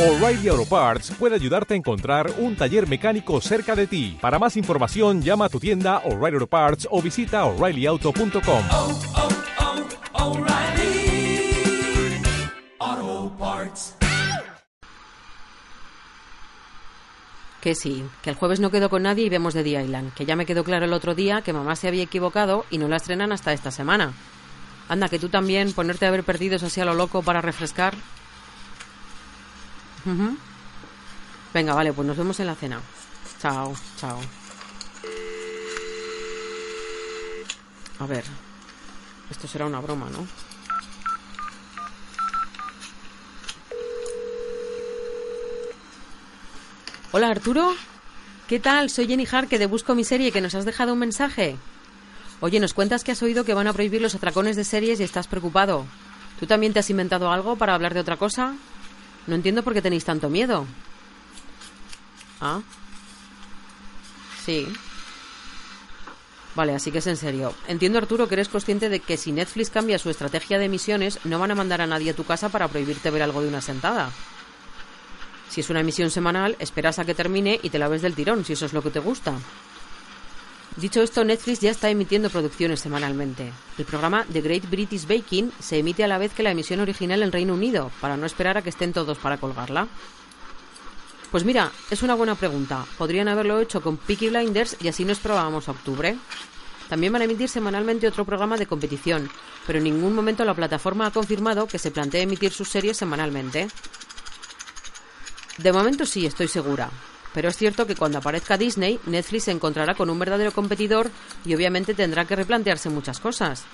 O'Reilly Auto Parts puede ayudarte a encontrar un taller mecánico cerca de ti. Para más información, llama a tu tienda O'Reilly Auto Parts o visita oreillyauto.com. oh, oh, Parts. Que sí, que el jueves no quedo con nadie y vemos de The Island, que ya me quedó claro el otro día que mamá se había equivocado y no la estrenan hasta esta semana. Anda, que tú también ponerte a ver perdidos así a lo loco para refrescar. Venga, vale, pues nos vemos en la cena. Chao, chao. A ver, esto será una broma, ¿no? Hola Arturo, ¿qué tal? Soy Jenny Harke de Busco mi serie que nos has dejado un mensaje. Oye, nos cuentas que has oído que van a prohibir los atracones de series y estás preocupado. ¿Tú también te has inventado algo para hablar de otra cosa? No entiendo por qué tenéis tanto miedo. Ah. Sí. Vale, así que es en serio. Entiendo, Arturo, que eres consciente de que si Netflix cambia su estrategia de emisiones, no van a mandar a nadie a tu casa para prohibirte ver algo de una sentada. Si es una emisión semanal, esperas a que termine y te la ves del tirón, si eso es lo que te gusta. Dicho esto, Netflix ya está emitiendo producciones semanalmente. El programa The Great British Baking se emite a la vez que la emisión original en Reino Unido, para no esperar a que estén todos para colgarla. Pues mira, es una buena pregunta. Podrían haberlo hecho con Peaky Blinders y así nos probábamos a octubre. También van a emitir semanalmente otro programa de competición, pero en ningún momento la plataforma ha confirmado que se plantea emitir sus series semanalmente. De momento sí, estoy segura. Pero es cierto que cuando aparezca Disney, Netflix se encontrará con un verdadero competidor y obviamente tendrá que replantearse muchas cosas.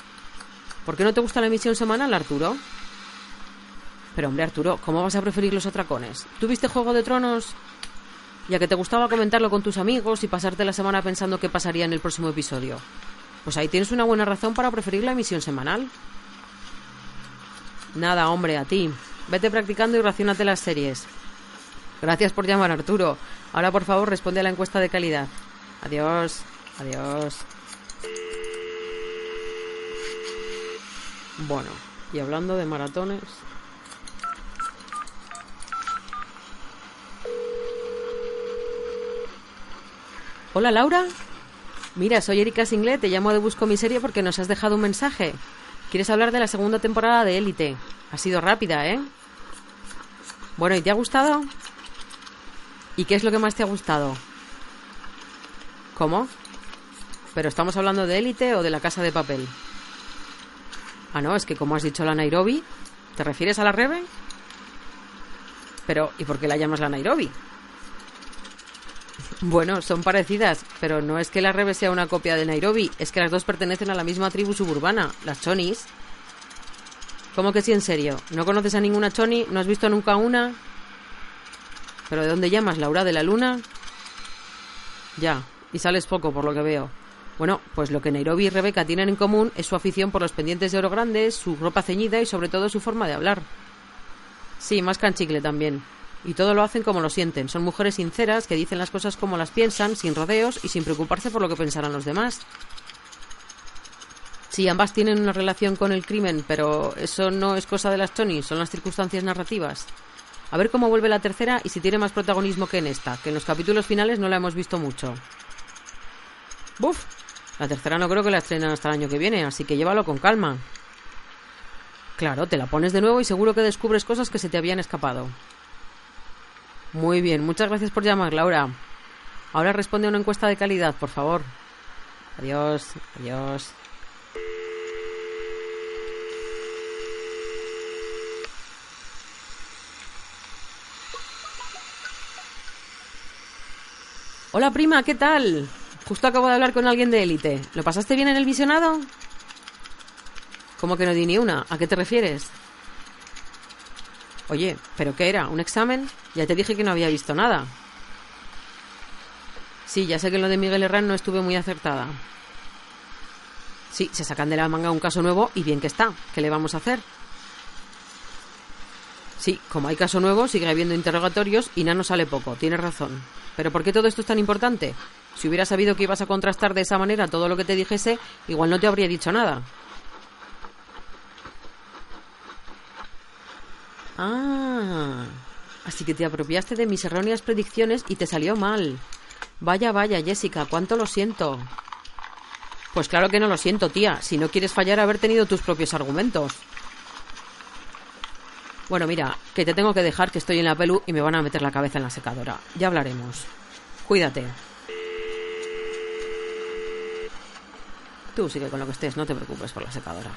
¿Por qué no te gusta la emisión semanal, Arturo? Pero hombre, Arturo, ¿cómo vas a preferir los atracones? ¿Tú viste Juego de Tronos? Ya que te gustaba comentarlo con tus amigos y pasarte la semana pensando qué pasaría en el próximo episodio. Pues ahí tienes una buena razón para preferir la emisión semanal. Nada, hombre, a ti. Vete practicando y racionate las series. Gracias por llamar, Arturo. Ahora, por favor, responde a la encuesta de calidad. Adiós. Adiós. Bueno, y hablando de maratones... Hola, Laura. Mira, soy Erika Singlet, te llamo de Busco mi serie porque nos has dejado un mensaje. ¿Quieres hablar de la segunda temporada de Élite? Ha sido rápida, ¿eh? Bueno, ¿y te ha gustado? ¿Y qué es lo que más te ha gustado? ¿Cómo? ¿Pero estamos hablando de élite o de la casa de papel? Ah, no, es que como has dicho la Nairobi, ¿te refieres a la Rebe? Pero, ¿y por qué la llamas la Nairobi? Bueno, son parecidas, pero no es que la Rebe sea una copia de Nairobi, es que las dos pertenecen a la misma tribu suburbana, las chonis. ¿Cómo que sí, en serio? ¿No conoces a ninguna choni? ¿No has visto nunca una? ¿Pero de dónde llamas, Laura? ¿De la luna? Ya, y sales poco, por lo que veo. Bueno, pues lo que Nairobi y Rebeca tienen en común es su afición por los pendientes de oro grandes, su ropa ceñida y sobre todo su forma de hablar. Sí, más canchicle también. Y todo lo hacen como lo sienten. Son mujeres sinceras que dicen las cosas como las piensan, sin rodeos y sin preocuparse por lo que pensarán los demás. Sí, ambas tienen una relación con el crimen, pero eso no es cosa de las Tony, son las circunstancias narrativas. A ver cómo vuelve la tercera y si tiene más protagonismo que en esta, que en los capítulos finales no la hemos visto mucho. Buf, la tercera no creo que la estrenen hasta el año que viene, así que llévalo con calma. Claro, te la pones de nuevo y seguro que descubres cosas que se te habían escapado. Muy bien, muchas gracias por llamar, Laura. Ahora responde a una encuesta de calidad, por favor. Adiós, adiós. Hola prima, ¿qué tal? Justo acabo de hablar con alguien de élite. ¿Lo pasaste bien en el visionado? ¿Cómo que no di ni una? ¿A qué te refieres? Oye, ¿pero qué era? ¿Un examen? Ya te dije que no había visto nada. Sí, ya sé que en lo de Miguel Herrán no estuve muy acertada. Sí, se sacan de la manga un caso nuevo y bien que está. ¿Qué le vamos a hacer? Sí, como hay caso nuevo, sigue habiendo interrogatorios y Nano sale poco. Tienes razón. Pero ¿por qué todo esto es tan importante? Si hubiera sabido que ibas a contrastar de esa manera todo lo que te dijese, igual no te habría dicho nada. Ah. Así que te apropiaste de mis erróneas predicciones y te salió mal. Vaya, vaya, Jessica, cuánto lo siento. Pues claro que no lo siento, tía. Si no quieres fallar, haber tenido tus propios argumentos. Bueno, mira, que te tengo que dejar que estoy en la pelu y me van a meter la cabeza en la secadora. Ya hablaremos. Cuídate. Tú sigue con lo que estés, no te preocupes por la secadora.